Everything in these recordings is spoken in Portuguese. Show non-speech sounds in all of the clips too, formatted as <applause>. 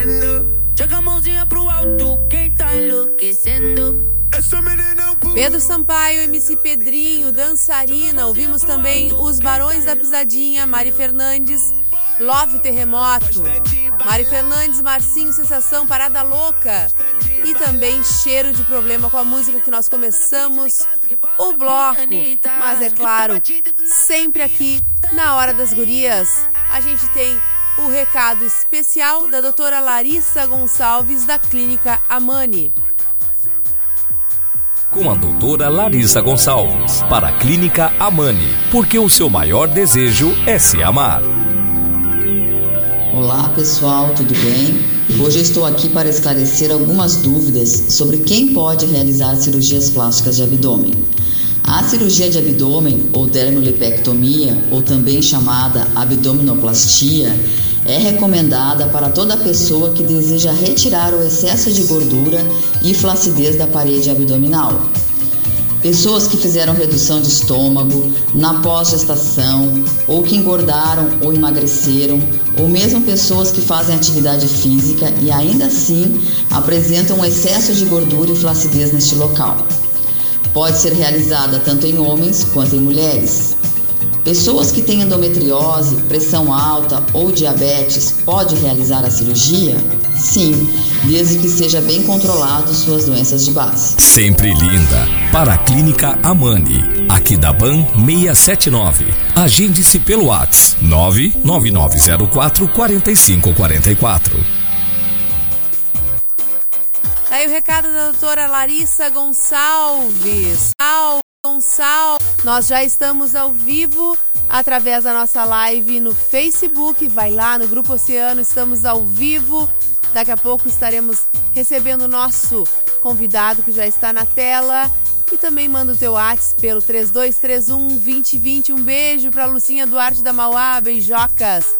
descendo. Joga a mãozinha pro alto, quem tá enlouquecendo. Pedro Sampaio, MC Pedrinho, dançarina. Ouvimos também os Barões da Pisadinha, Mari Fernandes, Love Terremoto. Mari Fernandes, Marcinho, Sensação, Parada Louca. E também Cheiro de Problema com a música que nós começamos o bloco. Mas é claro, sempre aqui na Hora das Gurias, a gente tem o recado especial da doutora Larissa Gonçalves, da Clínica Amani com a doutora Larissa Gonçalves, para a Clínica Amani, porque o seu maior desejo é se amar. Olá pessoal, tudo bem? Hoje estou aqui para esclarecer algumas dúvidas sobre quem pode realizar cirurgias plásticas de abdômen. A cirurgia de abdômen ou dermolipectomia, ou também chamada abdominoplastia, é recomendada para toda pessoa que deseja retirar o excesso de gordura e flacidez da parede abdominal. Pessoas que fizeram redução de estômago na pós-gestação, ou que engordaram ou emagreceram, ou mesmo pessoas que fazem atividade física e ainda assim apresentam um excesso de gordura e flacidez neste local. Pode ser realizada tanto em homens quanto em mulheres. Pessoas que têm endometriose, pressão alta ou diabetes pode realizar a cirurgia? Sim, desde que seja bem controlado suas doenças de base. Sempre linda. Para a Clínica Amani, aqui da Ban 679. Agende-se pelo Whats 99904 4544. Aí o recado da doutora Larissa Gonçalves. Gonçalves. Nós já estamos ao vivo através da nossa live no Facebook. Vai lá no Grupo Oceano, estamos ao vivo. Daqui a pouco estaremos recebendo o nosso convidado que já está na tela. E também manda o teu WhatsApp pelo 3231 2020. Um beijo para Lucinha Duarte da Mauá, beijocas.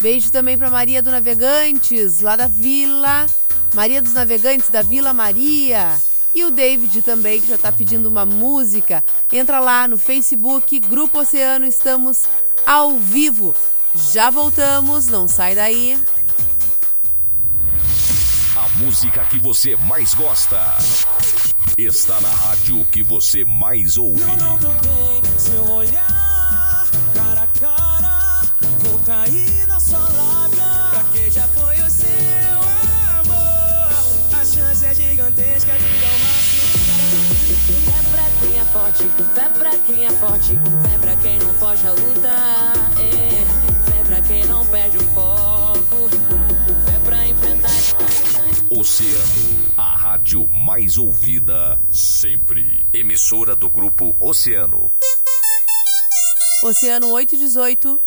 Beijo também para Maria do Navegantes, lá da Vila. Maria dos Navegantes da Vila Maria. E o David também, que já está pedindo uma música. Entra lá no Facebook, Grupo Oceano, estamos ao vivo. Já voltamos, não sai daí. A música que você mais gosta está na rádio que você mais ouve. seu olhar, cara a cara, vou cair na sua é gigantesca de dar Fé pra quem é forte, fé pra quem é forte, fé pra quem não foge a luta. É. Fé pra quem não perde o foco, fé pra enfrentar. Oceano, a rádio mais ouvida sempre. Emissora do grupo Oceano. Oceano 818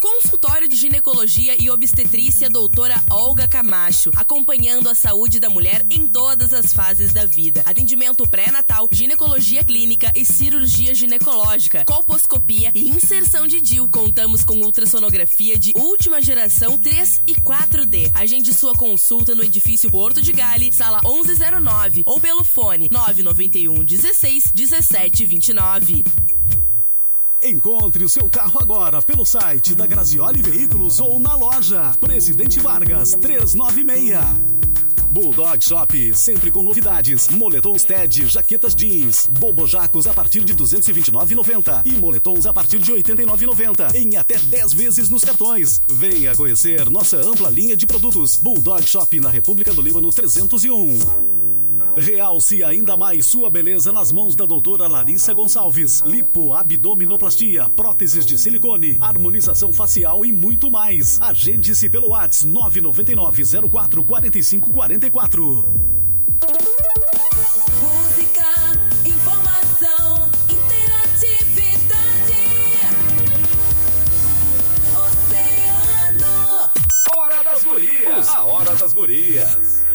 Consultório de Ginecologia e Obstetrícia Doutora Olga Camacho, acompanhando a saúde da mulher em todas as fases da vida. Atendimento pré-natal, ginecologia clínica e cirurgia ginecológica, colposcopia e inserção de DIL. Contamos com ultrassonografia de última geração 3 e 4D. Agende sua consulta no edifício Porto de Gale, sala 1109 ou pelo fone 991 16 17 29. Encontre o seu carro agora pelo site da Grazioli Veículos ou na loja Presidente Vargas 396. Bulldog Shop, sempre com novidades. Moletons TED, jaquetas jeans, bobojacos a partir de 229,90 e moletons a partir de 89,90 em até 10 vezes nos cartões. Venha conhecer nossa ampla linha de produtos. Bulldog Shop na República do Líbano 301. Realce ainda mais sua beleza nas mãos da doutora Larissa Gonçalves. Lipo, abdominoplastia, próteses de silicone, harmonização facial e muito mais. Agende-se pelo WhatsApp 999 04 45 44. Música, informação, interatividade. Oceano. Hora das Gurias. A Hora das Gurias.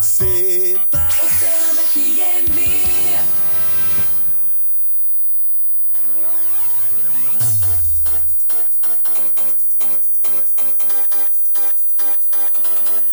FM. Tá-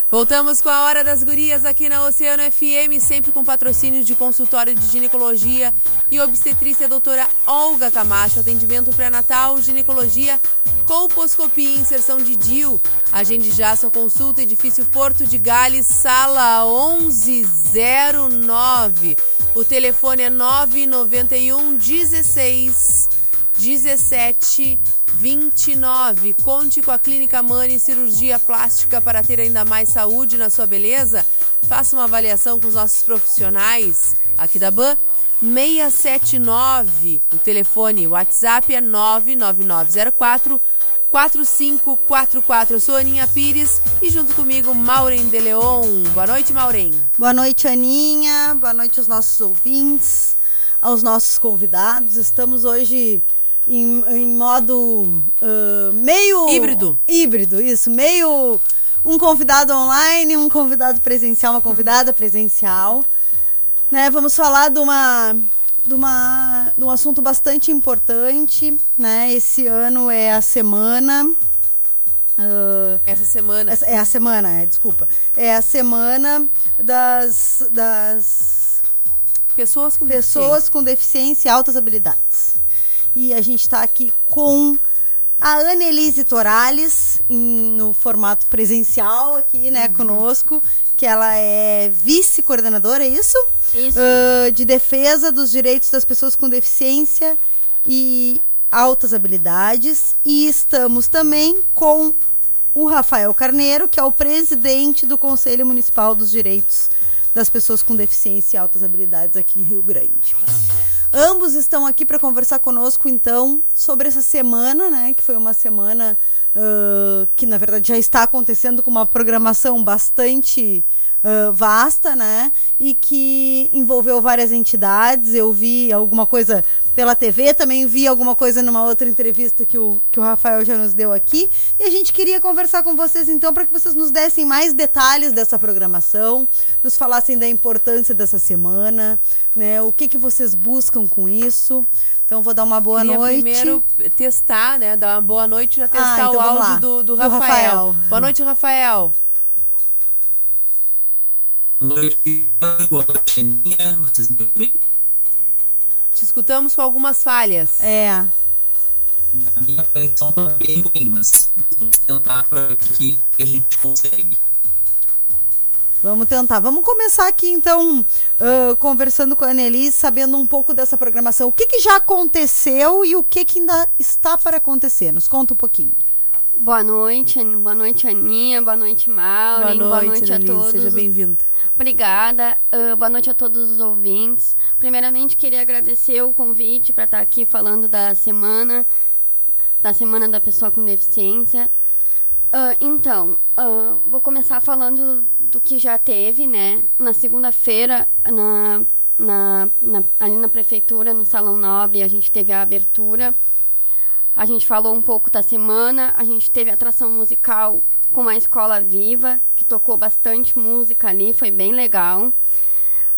Voltamos com a Hora das Gurias aqui na Oceano FM, sempre com patrocínio de consultório de ginecologia e obstetrícia doutora Olga Camacho, atendimento pré-natal, ginecologia, colposcopia, inserção de DIU, Agende já sua consulta, edifício Porto de Gales, sala 1109. O telefone é 991 16 17 29. Conte com a Clínica Mani Cirurgia Plástica para ter ainda mais saúde na sua beleza. Faça uma avaliação com os nossos profissionais aqui da BAN. 679. O telefone, o WhatsApp é 99904 4544. Eu sou Aninha Pires e junto comigo Maureen de Leon. Boa noite, Maureen. Boa noite, Aninha. Boa noite aos nossos ouvintes, aos nossos convidados. Estamos hoje em, em modo uh, meio. Híbrido. Híbrido, isso. Meio. Um convidado online, um convidado presencial, uma convidada presencial. Né, vamos falar de uma, de uma de um assunto bastante importante, né? Esse ano é a semana uh, essa semana é a semana, é, desculpa, é a semana das das pessoas com pessoas deficiência. com deficiência e altas habilidades. E a gente está aqui com a Annelise Torales em, no formato presencial aqui, né, uhum. conosco, que ela é vice-coordenadora, é isso? Isso. Uh, de defesa dos direitos das pessoas com deficiência e altas habilidades. E estamos também com o Rafael Carneiro, que é o presidente do Conselho Municipal dos Direitos das Pessoas com Deficiência e Altas Habilidades aqui em Rio Grande. Ambos estão aqui para conversar conosco, então, sobre essa semana, né? Que foi uma semana uh, que, na verdade, já está acontecendo com uma programação bastante uh, vasta, né? E que envolveu várias entidades. Eu vi alguma coisa pela TV, também vi alguma coisa numa outra entrevista que o, que o Rafael já nos deu aqui. E a gente queria conversar com vocês então para que vocês nos dessem mais detalhes dessa programação, nos falassem da importância dessa semana, né? O que, que vocês buscam com isso. Então vou dar uma boa Queria noite. primeiro testar, né? Dar uma boa noite e já testar Ah, então o áudio do, do Do Rafael. Rafael. Boa noite, Rafael. Boa noite, boa noite, Aninha. Vocês me ouvem? Te escutamos com algumas falhas. É. A minha conexão tá bem ruim, mas vamos tentar para ver o que a gente consegue. Vamos tentar. Vamos começar aqui, então, ah, conversando com a Annelise, sabendo um pouco dessa programação. O que, que já aconteceu e o que, que ainda está para acontecer? Nos conta um pouquinho. Boa noite, boa noite, Aninha, boa noite, Maureen, Boa noite, a Annelise, todos. Seja bem-vinda. Obrigada, ah, boa noite a todos os ouvintes. Primeiramente, queria agradecer o convite para estar aqui falando da semana, da Semana da Pessoa com Deficiência. Ah, então, ah, vou começar falando do que já teve, né? Na segunda-feira, na, na, na- ali na prefeitura, no Salão Nobre, a gente teve a abertura. A gente falou um pouco da semana, a gente teve atração musical com a Escola Viva, que tocou bastante música ali, foi bem legal.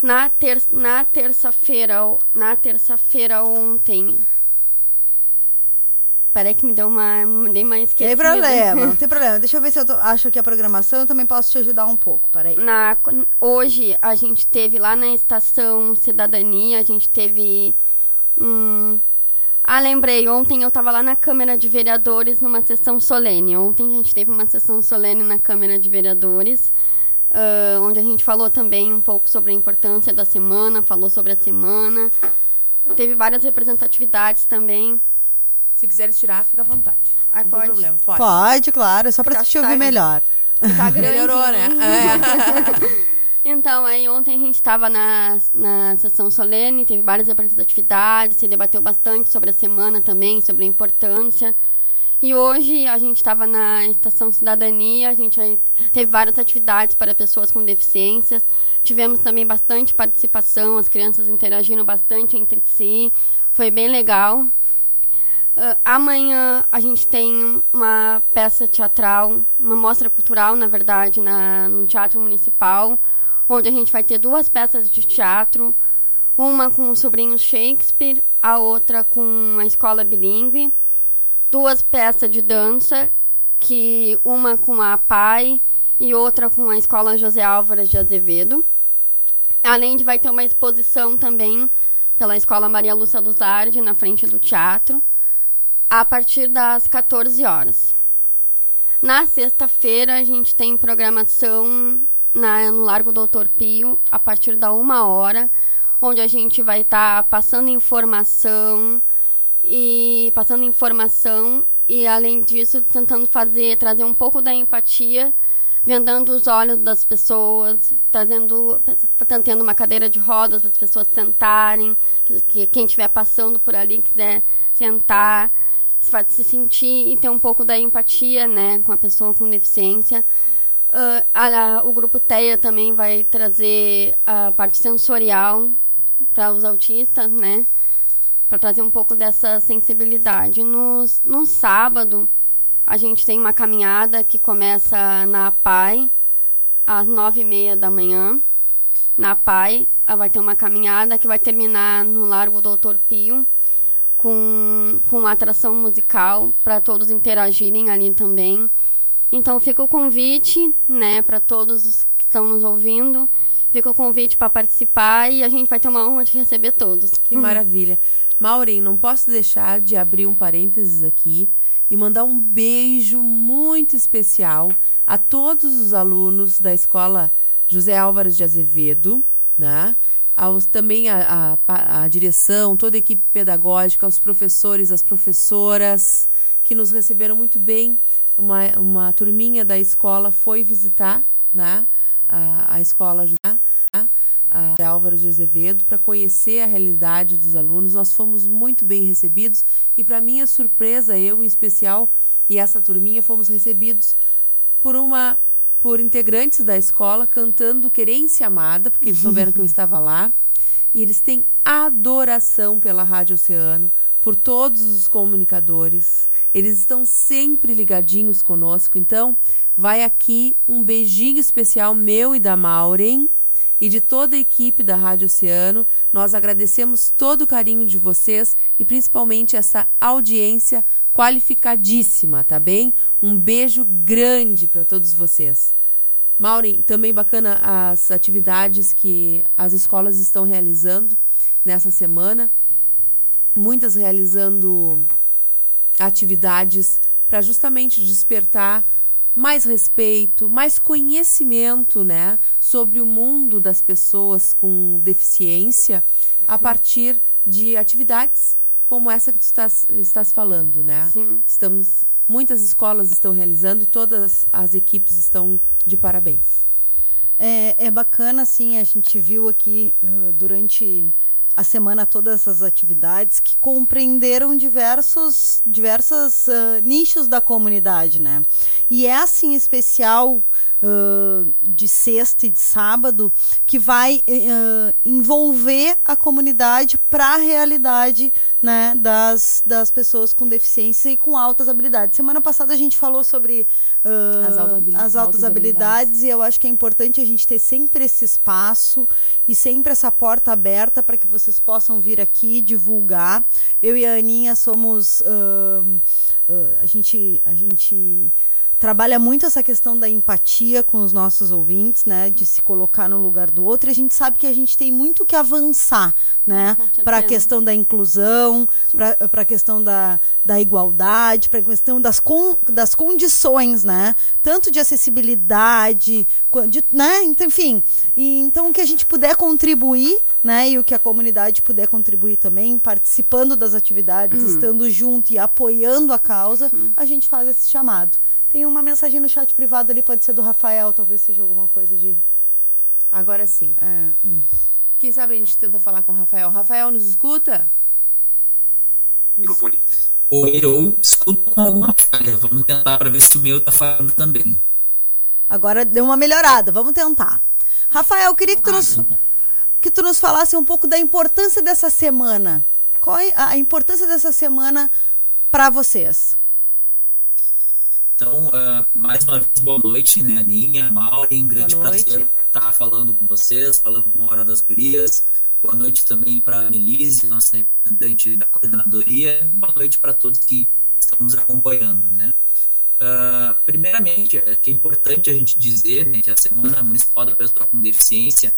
Na, ter na terça-feira, na terça-feira ontem. Peraí que me deu uma, me dei uma Tem esquecida. problema, não <laughs> tem problema. Deixa eu ver se eu tô- acho aqui a programação. Eu também posso te ajudar um pouco. Peraí. Na, hoje a gente teve lá na estação Cidadania, a gente teve um. Ah, lembrei, ontem eu estava lá na Câmara de Vereadores numa sessão solene. Ontem a gente teve uma sessão solene na Câmara de Vereadores, ah, onde a gente falou também um pouco sobre a importância da semana, falou sobre a semana. Teve várias representatividades também. Se quiseres tirar, fica à vontade. Ah, não pode? tem problema. Pode. Pode, claro. É só para te ouvir tá- melhor. Tá grande. Melhorou, né? <laughs> É. Então, aí ontem a gente estava na, na sessão solene, teve várias representatividades, se debateu bastante sobre a semana também, sobre a importância. E hoje a gente estava na Estação Cidadania, a gente teve várias atividades para pessoas com deficiências. Tivemos também bastante participação, as crianças interagindo bastante entre si. Foi bem legal. Ah, amanhã a gente tem uma peça teatral, uma mostra cultural, na verdade, na, no Teatro Municipal, onde a gente vai ter duas peças de teatro, uma com o sobrinho Shakespeare, a outra com a escola bilíngue, duas peças de dança, que uma com a PAI e outra com a Escola José Álvares de Azevedo. Além de vai ter uma exposição também pela Escola Maria Lúcia Luzardi, na frente do teatro, a partir das 14 horas. Na sexta-feira, a gente tem programação na, no Largo Doutor Pio, a partir da uma hora, onde a gente vai estar tá passando informação e passando informação e além disso tentando fazer trazer um pouco da empatia vendando os olhos das pessoas trazendo tendo uma cadeira de rodas para as pessoas sentarem que, que quem estiver passando por ali quiser sentar se sentir e ter um pouco da empatia né com a pessoa com deficiência uh, a, o grupo TEA também vai trazer a parte sensorial para os autistas, né? Para trazer um pouco dessa sensibilidade. No, no sábado, a gente tem uma caminhada que começa na PAI, às nove e meia da manhã. Na PAI, vai ter uma caminhada que vai terminar no Largo Doutor Pio, com, com atração musical para todos interagirem ali também. Então fica o convite, né, para todos que estão nos ouvindo Fica o convite para participar e a gente vai ter uma honra de receber todos. Que maravilha. Maureen, não posso deixar de abrir um parênteses aqui e mandar um beijo muito especial a todos os alunos da escola José Álvares de Azevedo, né? Aos, também a, a, a direção, toda a equipe pedagógica, aos professores, as professoras que nos receberam muito bem. Uma, uma turminha da escola foi visitar né, a, a escola né, a Álvaro de Azevedo para conhecer a realidade dos alunos. Nós fomos muito bem recebidos e, para minha surpresa, eu em especial e essa turminha fomos recebidos por uma por integrantes da escola cantando Querência Amada, porque eles souberam que eu <laughs> estava lá. E eles têm adoração pela Rádio Oceano, por todos os comunicadores. Eles estão sempre ligadinhos conosco. Então, vai aqui um beijinho especial meu e da Maureen e de toda a equipe da Rádio Oceano. Nós agradecemos todo o carinho de vocês e principalmente essa audiência qualificadíssima, tá bem? Um beijo grande para todos vocês. Maureen, também bacana as atividades que as escolas estão realizando nessa semana. Muitas realizando atividades para justamente despertar mais respeito, mais conhecimento, né, sobre o mundo das pessoas com deficiência a partir de atividades como essa que tu estás, estás falando, né? Sim. Estamos muitas escolas estão realizando e todas as equipes estão de parabéns. É, é bacana, assim, a gente viu aqui uh, durante a semana todas essas atividades que compreenderam diversos diversos uh, nichos da comunidade, né? E essa em especial uh, de sexta e de sábado que vai uh, envolver a comunidade para a realidade né, das, das pessoas com deficiência e com altas habilidades. Semana passada a gente falou sobre uh, as, altas, as altas habilidades, e eu acho que é importante a gente ter sempre esse espaço e sempre essa porta aberta para que vocês possam vir aqui divulgar. Eu e a Aninha somos. Uh, uh, a gente. A gente trabalha muito essa questão da empatia com os nossos ouvintes, né, de se colocar no lugar do outro. E a gente sabe que a gente tem muito que avançar, né, para a questão da inclusão, para a questão da, da igualdade, para a questão das, con, das condições, né, tanto de acessibilidade, de, né, então, enfim. E, então, o que a gente puder contribuir, né, e o que a comunidade puder contribuir também, participando das atividades, uhum. estando junto e apoiando a causa, uhum. a gente faz esse chamado. Tem uma mensagem no chat privado ali, pode ser do Rafael, talvez seja alguma coisa de. Agora sim. É, hum. Quem sabe a gente tenta falar com o Rafael. Rafael, nos escuta? Microfone. Oi, eu escuto com alguma falha. Vamos tentar para ver se o meu tá falando também. Agora deu uma melhorada, vamos tentar. Rafael, eu queria que tu, nos, que tu nos falasse um pouco da importância dessa semana. Qual é a importância dessa semana para vocês? Então, uh, mais uma vez, boa noite, né, Aninha, Maureen, grande prazer estar falando com vocês, falando com a Hora das Gurias. Boa noite também para a Annelise, nossa representante da coordenadoria. Boa noite para todos que estão nos acompanhando, né. Uh, primeiramente, é que é importante a gente dizer né, que a Semana Municipal da Pessoa com Deficiência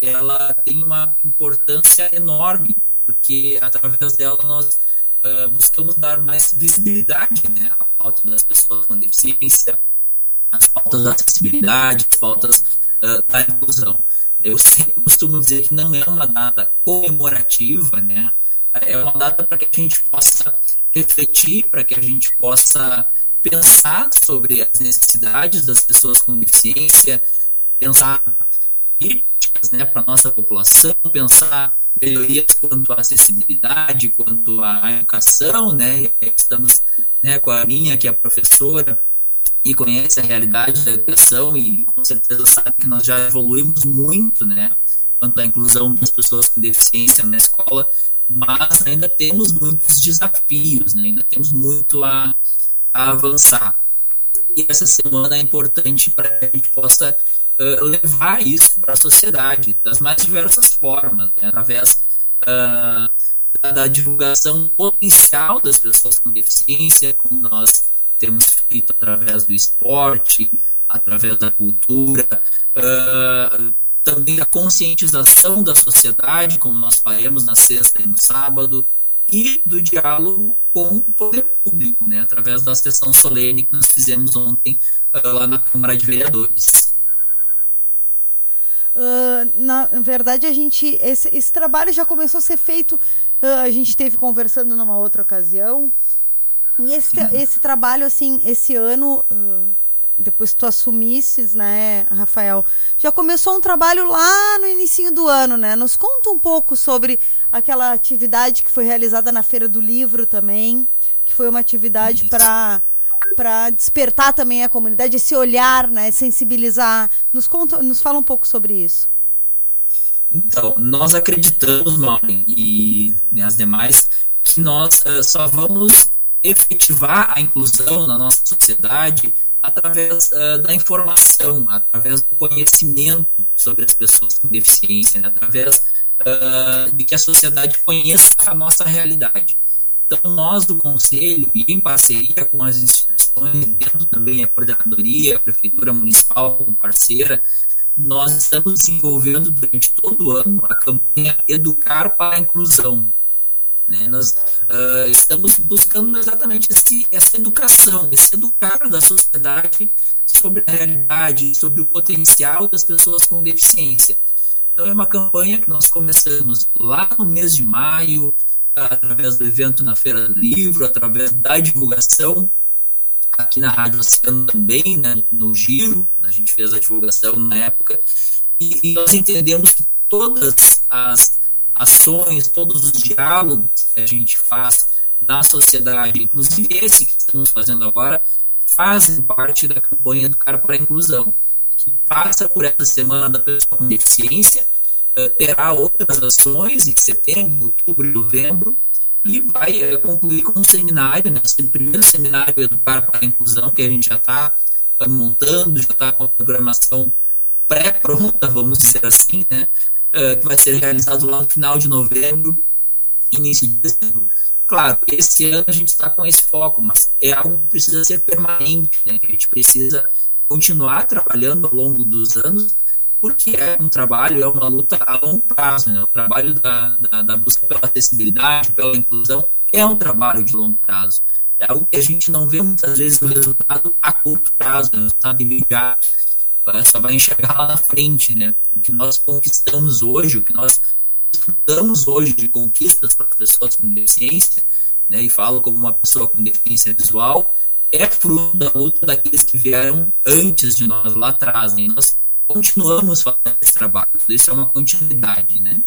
ela tem uma importância enorme, porque através dela nós uh, buscamos dar mais visibilidade né, à pauta das pessoas com deficiência, às pautas da acessibilidade, às pautas uh, da inclusão. Eu sempre costumo dizer que não é uma data comemorativa, né? É uma data para que a gente possa refletir, para que a gente possa pensar sobre as necessidades das pessoas com deficiência, pensar políticas né, para a nossa população, pensar melhorias quanto à acessibilidade, quanto à educação, né? Estamos né, com a minha, que é professora e conhece a realidade da educação e com certeza sabe que nós já evoluímos muito, né? Quanto à inclusão das pessoas com deficiência na escola, mas ainda temos muitos desafios, né? Ainda temos muito a a avançar. E essa semana é importante para que a gente possa uh, levar isso para a sociedade das mais diversas formas, né? através uh, da, da, divulgação potencial das pessoas com deficiência, como nós temos feito através do esporte, através da cultura, uh, também a conscientização da sociedade, como nós faremos na sexta e no sábado, e do diálogo com o poder público, né, através da sessão solene que nós fizemos ontem uh, lá na Câmara de Vereadores. Uh, na verdade, a gente esse, esse, trabalho já começou a ser feito. Uh, a gente teve conversando numa outra ocasião. E esse, uhum. esse trabalho, assim, esse ano, depois que tu assumisses, né, Rafael, já começou um trabalho lá no início do ano, né? Nos conta um pouco sobre aquela atividade que foi realizada na Feira do Livro também, que foi uma atividade para para despertar também a comunidade, esse olhar, né, sensibilizar. Nos conta, nos fala um pouco sobre isso. Então, nós acreditamos, Maureen, e né, as demais, que nós uh, só vamos efetivar a inclusão na nossa sociedade através uh, da informação, através do conhecimento sobre as pessoas com deficiência, né? através uh, de que a sociedade conheça a nossa realidade. Então, nós do Conselho, e em parceria com as instituições, tendo também a coordenadoria, a Prefeitura Municipal como parceira, nós estamos desenvolvendo durante todo o ano a campanha Educar para a Inclusão, né? Nós uh, estamos buscando exatamente esse, essa educação, esse educar da sociedade sobre a realidade, sobre o potencial das pessoas com deficiência. Então, é uma campanha que nós começamos lá no mês de maio, através do evento na Feira do Livro, através da divulgação aqui na Rádio Oceano também, né, no Giro, a gente fez a divulgação na época, e, e nós entendemos que todas as ações, todos os diálogos que a gente faz na sociedade, inclusive esse que estamos fazendo agora, fazem parte da campanha do Cara para a Inclusão, que passa por essa semana da pessoa com deficiência, terá outras ações em setembro, outubro e novembro, e vai uh, concluir com um seminário, né, primeiro seminário Educar para a Inclusão, que a gente já está uh, montando, já está com a programação pré-pronta, vamos dizer assim, né, que vai ser realizado lá no final de novembro, início de dezembro. Claro, esse ano a gente está com esse foco, mas é algo que precisa ser permanente, né? que a gente precisa continuar trabalhando ao longo dos anos, porque é um trabalho, é uma luta a longo prazo. Né? O trabalho da, da, da busca pela acessibilidade, pela inclusão, é um trabalho de longo prazo. É algo que a gente não vê muitas vezes o resultado a curto prazo, né? o resultado imediato só vai enxergar lá na frente, né? O que nós conquistamos hoje, o que nós estudamos hoje de conquistas para pessoas com deficiência, né? E falo como uma pessoa com deficiência visual, é fruto da luta daqueles que vieram antes de nós lá atrás, né? Nós continuamos fazendo esse trabalho. Isso é uma continuidade, né?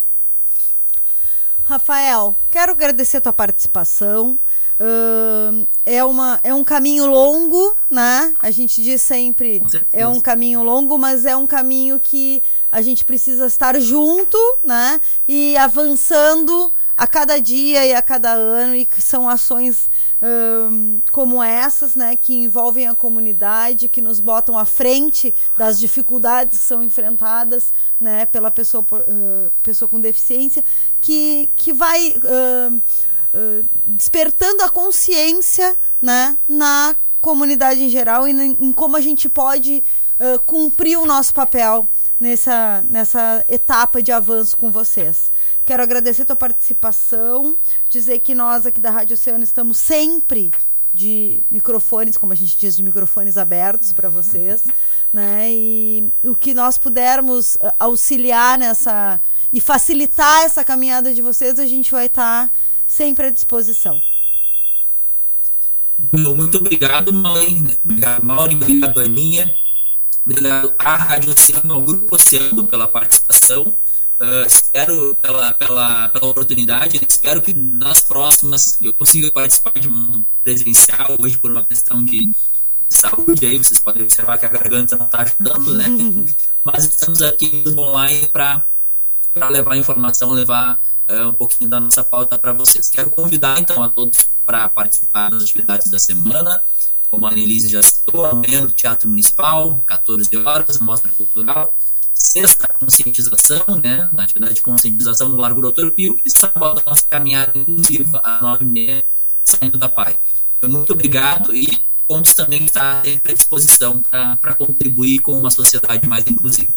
Rafael, quero agradecer a tua participação. Uh, é, uma, é um caminho longo, né? A gente diz sempre é um caminho longo, mas é um caminho que a gente precisa estar junto, né? E avançando a cada dia e a cada ano, e que são ações uh, como essas, né? Que envolvem a comunidade, que nos botam à frente das dificuldades que são enfrentadas, né? Pela pessoa, uh, pessoa com deficiência, que, que vai despertando a consciência né, na, comunidade em geral e em como a gente pode uh, cumprir o nosso papel nessa, nessa etapa de avanço com vocês. Quero agradecer a tua participação, dizer que nós aqui da Rádio Oceano estamos sempre de microfones, como a gente diz, de microfones abertos para vocês, <laughs> né? E o que nós pudermos auxiliar nessa e facilitar essa caminhada de vocês, a gente vai estar tá sempre à disposição. Muito obrigado, Maureen. Obrigado, Maureen. Obrigado, Aninha. Obrigado à Rádio Oceano, ao Grupo Oceano pela participação. Uh, espero pela, pela, pela oportunidade, espero que nas próximas eu consiga participar de modo presencial, hoje por uma questão de, de saúde, aí vocês podem observar que a garganta não está ajudando, né? <laughs> Mas estamos aqui online para levar informação, levar uh, um pouquinho da nossa pauta para vocês. Quero convidar então a todos para participar das atividades da semana. Como a Annelise já citou, amanhã no Teatro Municipal, 14 horas, mostra cultural. Sexta, conscientização, né? Na atividade de conscientização do Largo Doutor Pio. E sábado, a nossa caminhada inclusiva, às 9h30, saindo da PAI. Então, muito obrigado e pontos também está à disposição para contribuir com uma sociedade mais inclusiva.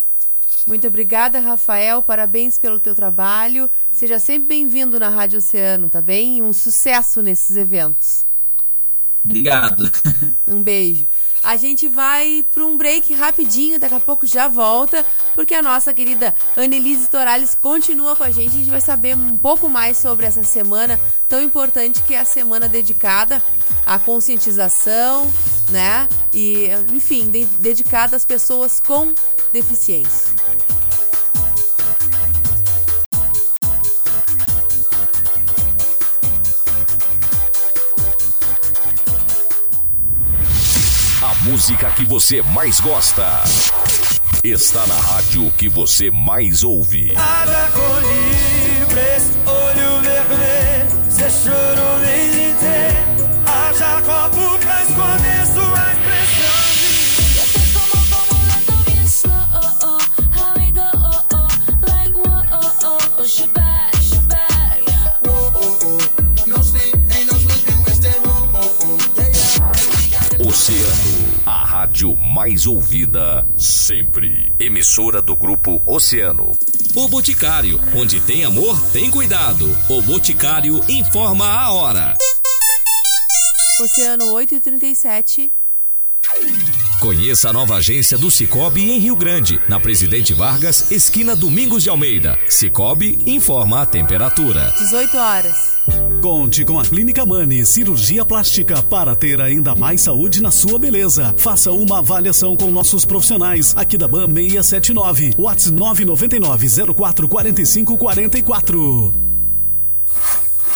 Muito obrigada, Rafael. Parabéns pelo teu trabalho. Seja sempre bem-vindo na Rádio Oceano, tá bem? Um sucesso nesses eventos. Obrigado. Um beijo. A gente vai para um break rapidinho, daqui a pouco já volta, porque a nossa querida Annelise Torales continua com a gente. A gente vai saber um pouco mais sobre essa semana tão importante que é a semana dedicada à conscientização, né? E, enfim, de, dedicada às pessoas com deficiência. Música que você mais gosta está na rádio que você mais ouve. olho vermelho, você chorou rádio mais ouvida sempre. Emissora do grupo Oceano. O Boticário, onde tem amor, tem cuidado. O Boticário informa a hora. Oceano 8 e 37. Conheça a nova agência do Cicobi em Rio Grande, na Presidente Vargas, esquina Domingos de Almeida. Cicobi informa a temperatura. 18 horas. Conte com a Clínica Mani Cirurgia Plástica para ter ainda mais saúde na sua beleza. Faça uma avaliação com nossos profissionais aqui da BAM 679, WhatsApp 999 04 45 44.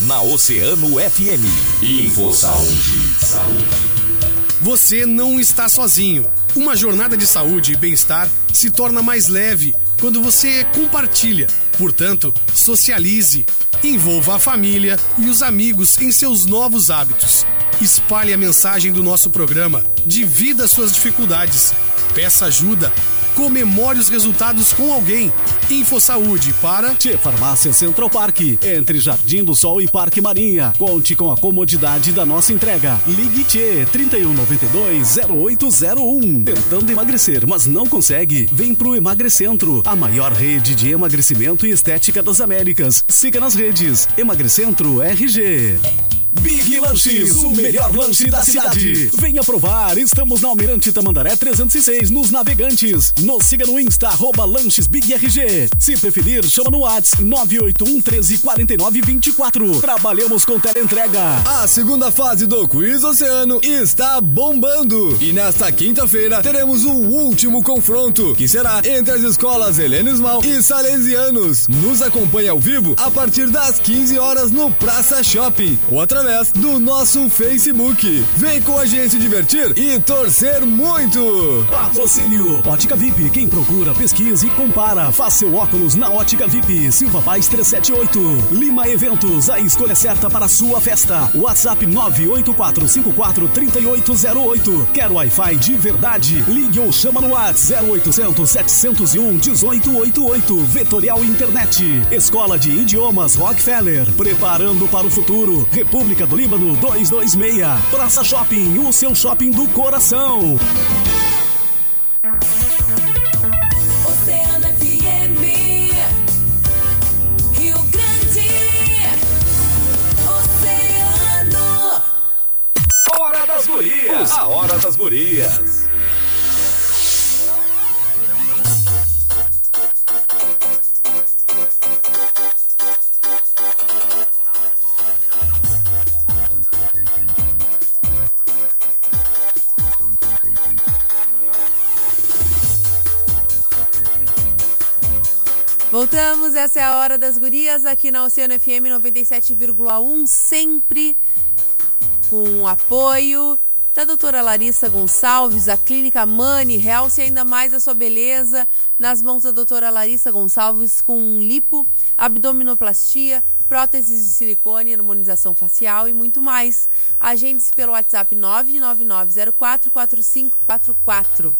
na Oceano FM. Info Saúde. Saúde. Você não está sozinho. Uma jornada de saúde e bem-estar se torna mais leve quando você compartilha. Portanto, socialize, envolva a família e os amigos em seus novos hábitos. Espalhe a mensagem do nosso programa, divida suas dificuldades, peça ajuda Comemore os resultados com alguém. InfoSaúde para T Farmácia Central Park, entre Jardim do Sol e Parque Marinha. Conte com a comodidade da nossa entrega. Ligue T 3192 0801. Tentando emagrecer, mas não consegue? Vem pro Emagrecentro, a maior rede de emagrecimento e estética das Américas. Siga nas redes Emagrecentro RG. Big Lanches, o melhor lanche da cidade. Venha provar, estamos na Almirante Tamandaré 306, nos Navegantes. Nos siga no Insta, arroba Lanches Big RG. Se preferir, chama no WhatsApp 981 13 49 24. Trabalhamos com teleentrega. A segunda fase do Quiz Oceano está bombando. E nesta quinta-feira teremos o último confronto, que será entre as escolas Helenes Mal e Salesianos. Nos acompanhe ao vivo a partir das 15 horas no Praça Shopping ou através do nosso Facebook. Vem com a gente divertir e torcer muito. Patrocínio Ótica VIP. Quem procura, pesquisa e compara. Faz seu óculos na Ótica VIP. Silva Paz 378. Lima Eventos. A escolha certa para a sua festa. WhatsApp 984543808. Quer Wi-Fi de verdade? Ligue ou chama no WhatsApp 0800 701 1888. Vetorial Internet. Escola de Idiomas Rockefeller. Preparando para o futuro. República do Líbano 226. Praça Shopping. O seu shopping do coração. Oceano FM. Rio Grande. Oceano. Hora das Gurias. A Hora das Gurias. Voltamos, essa é a Hora das Gurias aqui na Oceano FM 97,1, sempre com o apoio da doutora Larissa Gonçalves, a Clínica Mani, realce ainda mais a sua beleza nas mãos da doutora Larissa Gonçalves com lipo, abdominoplastia, próteses de silicone, harmonização facial e muito mais. Agende-se pelo WhatsApp 999044544.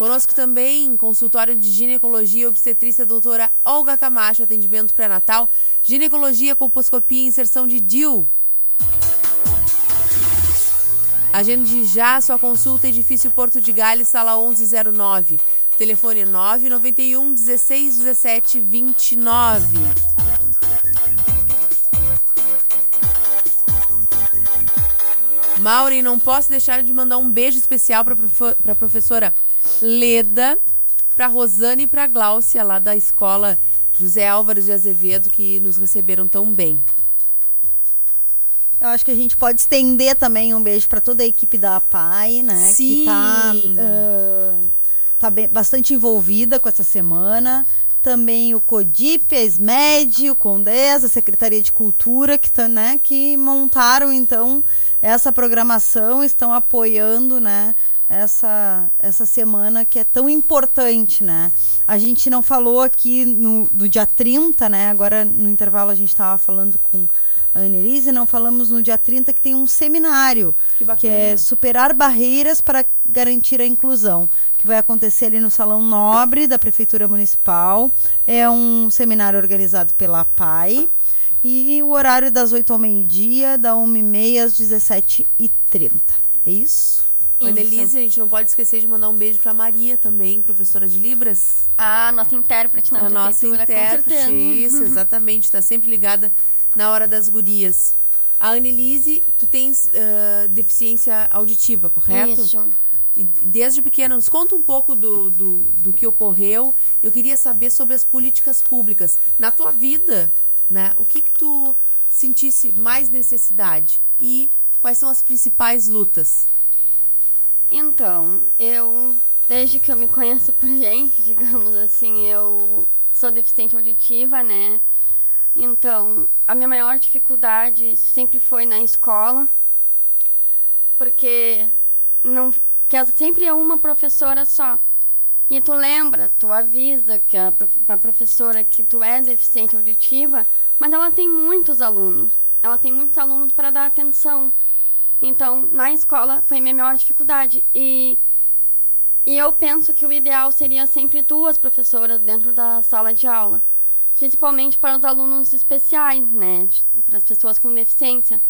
Conosco também, consultório de ginecologia e obstetrícia, doutora Olga Camacho, atendimento pré-natal, ginecologia, colposcopia e inserção de DIL. Agende já sua consulta, edifício Porto de Gales, sala 1109. Telefone 991 16 17 29. Maureen, não posso deixar de mandar um beijo especial para a professora Leda, para Rosane e para Gláucia, lá da escola José Álvares de Azevedo, que nos receberam tão bem. Eu acho que a gente pode estender também um beijo para toda a equipe da APAI, né? Sim. Que tá, uh, tá bem, bastante envolvida com essa semana. Também o CODIP, a SMED, o CONDES, a Secretaria de Cultura, que, tá, né, que montaram, então, essa programação, estão apoiando, né? Essa, essa semana que é tão importante, né? A gente não falou aqui no, do dia 30, né? Agora, no intervalo, a gente estava falando com a Annelise, não falamos no dia 30 que tem um seminário Que que, é superar barreiras para garantir a inclusão, que vai acontecer ali no Salão Nobre da Prefeitura Municipal. É um seminário organizado pela PAI e o horário das 8 ao meio-dia, da 1h30 às 17h30. É isso? Annelise, a gente não pode esquecer de mandar um beijo para Maria também, professora de Libras. A nossa intérprete na a nossa intérprete, certeza. isso, <laughs> exatamente, está sempre ligada na hora das gurias. A Annelise, tu tens ah, deficiência auditiva, correto? Isso. E desde pequena, nos conta um pouco do, do, do que ocorreu. Eu queria saber sobre as políticas públicas. Na tua vida, né? O que que tu sentisse mais necessidade? E quais são as principais lutas? Então, eu, desde que eu me conheço por gente, <laughs> digamos assim, eu sou deficiente auditiva, né? Então, a minha maior dificuldade sempre foi na escola, porque não, que é sempre é uma professora só. E tu lembra, tu avisa que a, a professora que tu é deficiente auditiva, mas ela tem muitos alunos. Ela tem muitos alunos para dar atenção. Então, na escola foi minha maior dificuldade. E, e eu penso que o ideal seria sempre duas professoras dentro da sala de aula. Principalmente para os alunos especiais, né? Para as pessoas com deficiência.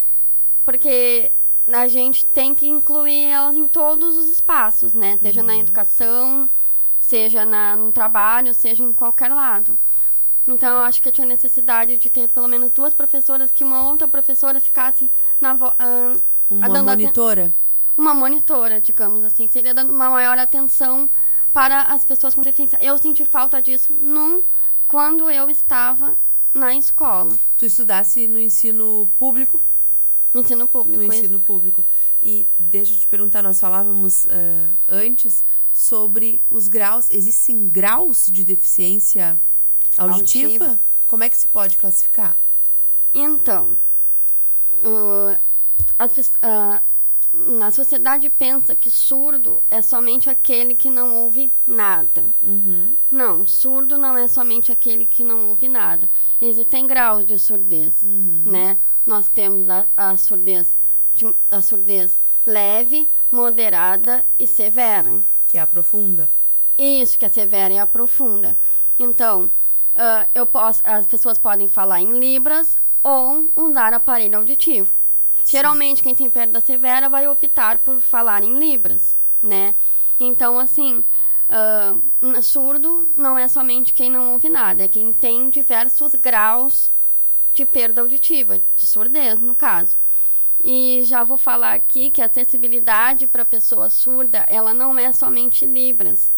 Porque a gente tem que incluir elas em todos os espaços, né? Seja na educação, seja na, no trabalho, seja em qualquer lado. Então, eu acho que eu tinha necessidade de ter pelo menos duas professoras, que uma outra professora ficasse na Uma dando aten- monitora? uma monitora, digamos assim, seria dando uma maior atenção para as pessoas com deficiência. Eu senti falta disso no, quando eu estava na escola, Tu estudasse no ensino público? no ensino público. no isso. ensino público. E deixa eu te perguntar, nós falávamos ah, antes sobre os graus. Existem graus de deficiência auditiva? Auditiva. Como é que se pode classificar? Então, uh, na sociedade pensa que surdo é somente aquele que não ouve nada. Uhum. Não, surdo não é somente aquele que não ouve nada. Existem graus de surdez, Uhum. né? Nós temos a, a surdez, de- a surdez leve, moderada e severa. Que é a profunda. Isso, que é severa e a profunda. Então, ah, eu posso, as pessoas podem falar em libras ou usar aparelho auditivo. Geralmente, quem tem perda severa vai optar por falar em libras, né? Então, assim, n- surdo não é somente quem não ouve nada, é quem tem diversos graus de perda auditiva, de surdez, no caso. E já vou falar aqui que a acessibilidade para pessoa surda, ela não é somente Libras.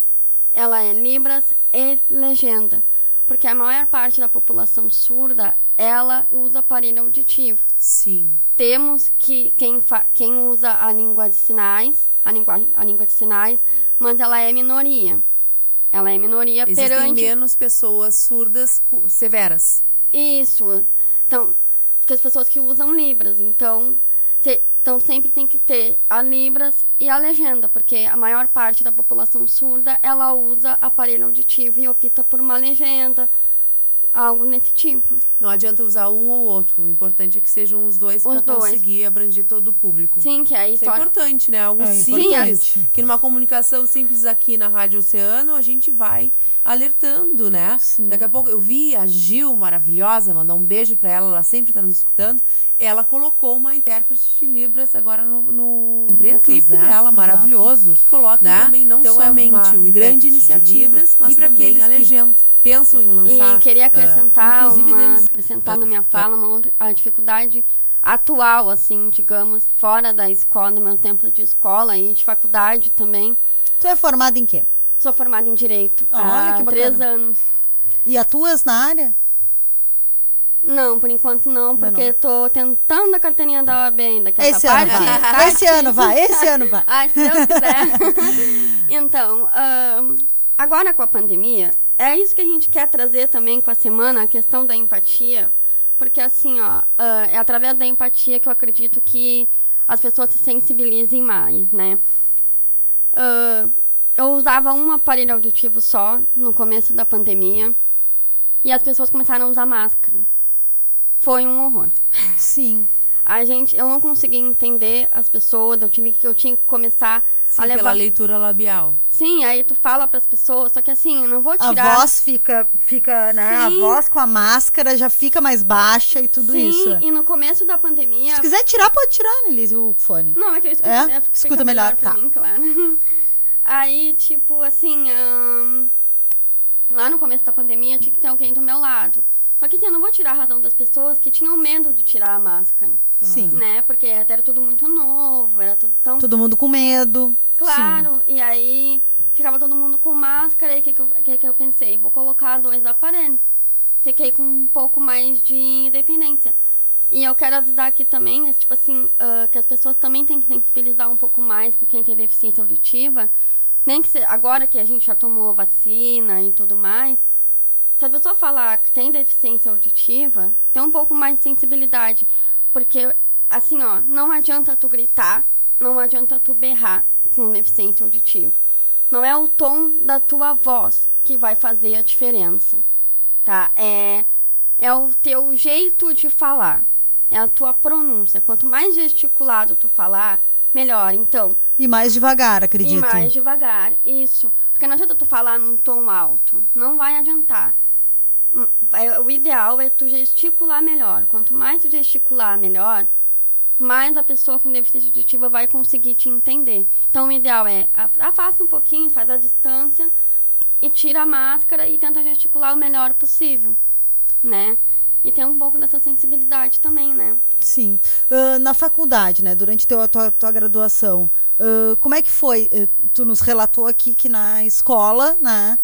Ela é Libras e legenda. Porque a maior parte da população surda, ela usa aparelho auditivo. Sim. Temos que quem, fa- quem usa a língua de sinais, a linguagem, a língua de sinais, mas ela é minoria. Ela é minoria Existem perante menos pessoas surdas severas. isso. Então, que as pessoas que usam Libras. Então, se- então sempre tem que ter a Libras e a legenda, porque a maior parte da população surda, ela usa aparelho auditivo e opta por uma legenda, algo nesse tipo. Não adianta usar um ou outro. O importante é que sejam os dois para conseguir abranger todo o público. Sim, que aí Isso é torna- importante, né? Algo É simples. importante. Que numa comunicação simples aqui na Rádio Oceano, a gente vai alertando, né? Daqui a pouco eu vi a Gil, maravilhosa, mandar um beijo para ela, ela sempre está nos escutando. Ela colocou uma intérprete de Libras agora no, no, no clipe né? dela, Exato. maravilhoso. Que coloquem né? também não então somente é o uma grande de iniciativa Libras, mas e para também aqueles a que legenda. Pensam em lançar. E queria ah, acrescentar, uma, deles- acrescentar na minha fala uma outra, a dificuldade atual, assim, digamos, fora da escola, do meu tempo de escola e de faculdade também. Tu é formada em quê? Sou formada em Direito Olha há que bacana. três anos. E atuas na área? Não, por enquanto não, porque não. estou tentando a carteirinha da OAB ainda. Que Esse essa ano parte vai. tá Esse ano vai, esse ano vai. <laughs> Ai, se Deus quiser. <laughs> então, agora com a pandemia, é isso que a gente quer trazer também com a semana, a questão da empatia. Porque assim, ó, ah, é através da empatia que eu acredito que as pessoas se sensibilizem mais, né? Ah, eu usava um aparelho auditivo só no começo da pandemia e as pessoas começaram a usar máscara. Foi um horror. Sim. A gente, eu não conseguia entender as pessoas, eu tive que eu tinha que começar Sim, a levar pela leitura labial. Sim, aí tu fala pras pessoas, só que assim, eu não vou A tirar voz fica, fica, né? Sim. A voz com a máscara já fica mais baixa e tudo Sim, isso. e no começo da pandemia Se quiser tirar, pode tirar, Nelise, o fone. Não, é que eu escuto, É? é, Escuta melhor, pra tá. mim, claro. <laughs> Aí, tipo, assim, lá no começo da pandemia tinha que ter alguém do meu lado. Só que assim, eu não vou tirar a razão das pessoas que tinham medo de tirar a máscara. Sim. Né? Porque até era tudo muito novo, era tudo tão Todo mundo com medo. Claro, e aí ficava todo mundo com máscara e o que, que, eu- que, que eu pensei? Vou colocar dois aparelhos. Fiquei com um pouco mais de independência. E eu quero avisar aqui também, é, tipo assim, ah, que as pessoas também têm que sensibilizar um pouco mais com quem tem deficiência auditiva. Nem que se- agora que a gente já tomou vacina e tudo mais, se a pessoa falar que tem deficiência auditiva, tem um pouco mais de sensibilidade. Porque, assim, ó, não adianta tu gritar, não adianta tu berrar com deficiência auditiva. Não é o tom da tua voz que vai fazer a diferença, tá? É, é o teu jeito de falar, é a tua pronúncia. Quanto mais gesticulado tu falar, melhor. Então, E mais devagar, acredito. e mais devagar, isso. Porque não adianta tu falar num tom alto. Não vai adiantar. Vai- O ideal é tu gesticular melhor. Quanto mais tu gesticular melhor, mais a pessoa com deficiência auditiva vai conseguir te entender. Então, o ideal é afasta um pouquinho, faz a distância e tira a máscara e tenta gesticular o melhor possível, né? E tem um pouco dessa sensibilidade também, né? Sim. Ah, na faculdade, né? Durante teu, a tua, tua graduação, ah, como é que foi? Eh, tu nos relatou aqui que na escola, né?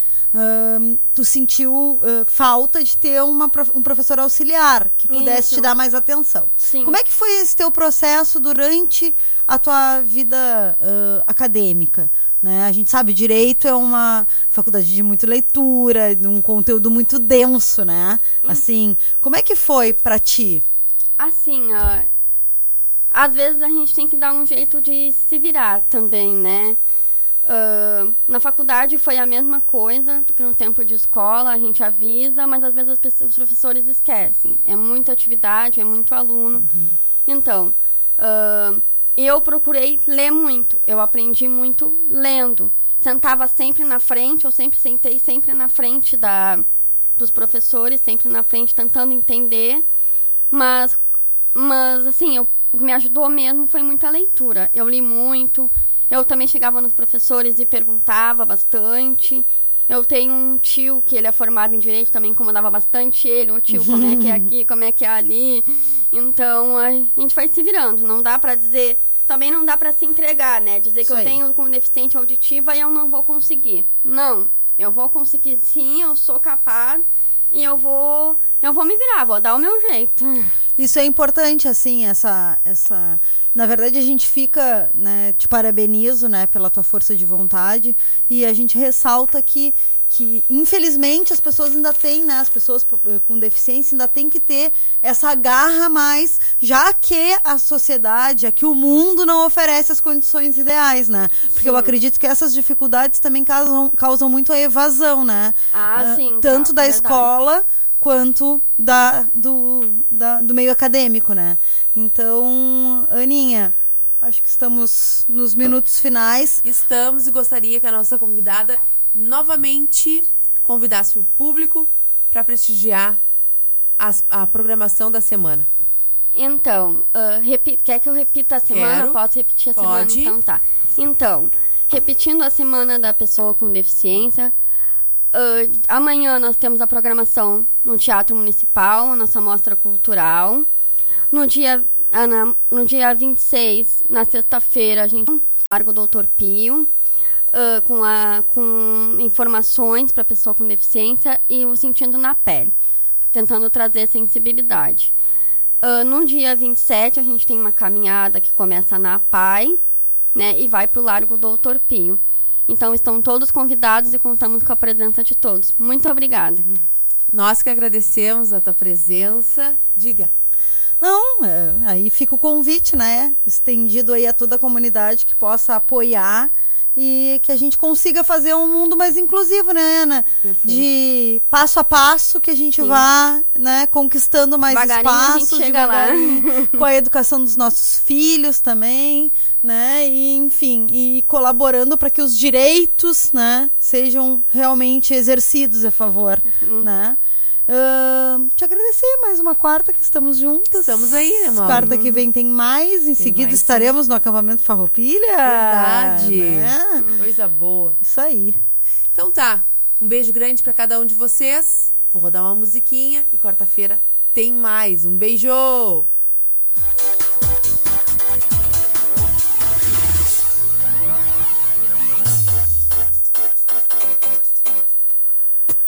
Tu sentiu ah, falta de ter uma, um professor auxiliar que pudesse Isso. te dar mais atenção. Sim. Como é que foi esse teu processo durante a tua vida ah, acadêmica? Né? A gente sabe, direito é uma faculdade de muita leitura, de um conteúdo muito denso, né? Assim, como é que foi para ti? assim, uh, às vezes a gente tem que dar um jeito de se virar também, né? Uh, na faculdade foi a mesma coisa que no tempo de escola, a gente avisa, mas às vezes pessoas, os professores esquecem. É muita atividade, é muito aluno. Uhum. Então, uh, eu procurei ler muito, eu aprendi muito lendo. Sentava sempre na frente, eu sempre sentei sempre na frente da, dos professores, sempre na frente, tentando entender. Mas, mas assim, eu, o que me ajudou mesmo foi muita leitura. Eu li muito, eu também chegava nos professores e perguntava bastante. Eu tenho um tio que ele é formado em direito, também incomodava bastante ele, o tio, como é que é <laughs> aqui, como é que é ali. Então, a gente vai se virando. Não dá para dizer, também não dá para se entregar, né? Dizer Isso que eu tenho como deficiente auditiva e eu não vou conseguir. Não, eu vou conseguir sim, eu sou capaz e eu vou, eu vou me virar, vou dar o meu jeito. Isso é importante, assim, essa, essa na verdade, a gente fica, né, te parabenizo, né, pela tua força de vontade e a gente ressalta que que infelizmente as pessoas ainda têm, né, as pessoas eh, com deficiência ainda têm que ter essa garra mais, já que a sociedade, aqui o mundo não oferece as condições ideais, né? Porque sim. eu acredito que essas dificuldades também causam, causam muito a evasão, né? Ah, uh, sim. Tanto tá, da verdade. escola quanto da, do, da, do meio acadêmico, né? Então, Aninha, acho que estamos nos minutos finais. Estamos e gostaria que a nossa convidada novamente convidasse o público para prestigiar as, a programação da semana. Então, uh, quer que eu repita a semana? Quero. Posso repetir a Pode. semana? Então tá. Então, repetindo a semana da pessoa com deficiência, uh, amanhã nós temos a programação no Teatro Municipal, a nossa mostra cultural. No dia, uh, no dia 26, na sexta-feira, a gente larga o Doutor Pio. Uh, com, a, com informações para pessoa com deficiência e o sentindo na pele, tentando trazer sensibilidade. Uh, no dia 27, a gente tem uma caminhada que começa na PAI né, e vai para o Largo Doutor Pio. Então, estão todos convidados e contamos com a presença de todos. Muito obrigada. Nós que agradecemos a tua presença. Diga. Não, é, aí fica o convite, né? Estendido aí a toda a comunidade que possa apoiar e que a gente consiga fazer um mundo mais inclusivo, né, Ana? Perfeito. De passo a passo que a gente Sim. vá, né, conquistando mais espaços, chega lá. com a educação dos nossos filhos também, né? E enfim, e colaborando para que os direitos, né, sejam realmente exercidos a favor, uhum. né? Uh, te agradecer mais uma quarta que estamos juntas. Estamos aí, né, Mauro? Quarta que vem tem mais. Em tem seguida mais, estaremos sim. no acampamento Farroupilha. Verdade. Né? Coisa boa. Isso aí. Então tá. Um beijo grande para cada um de vocês. Vou rodar uma musiquinha e quarta-feira tem mais. Um beijo!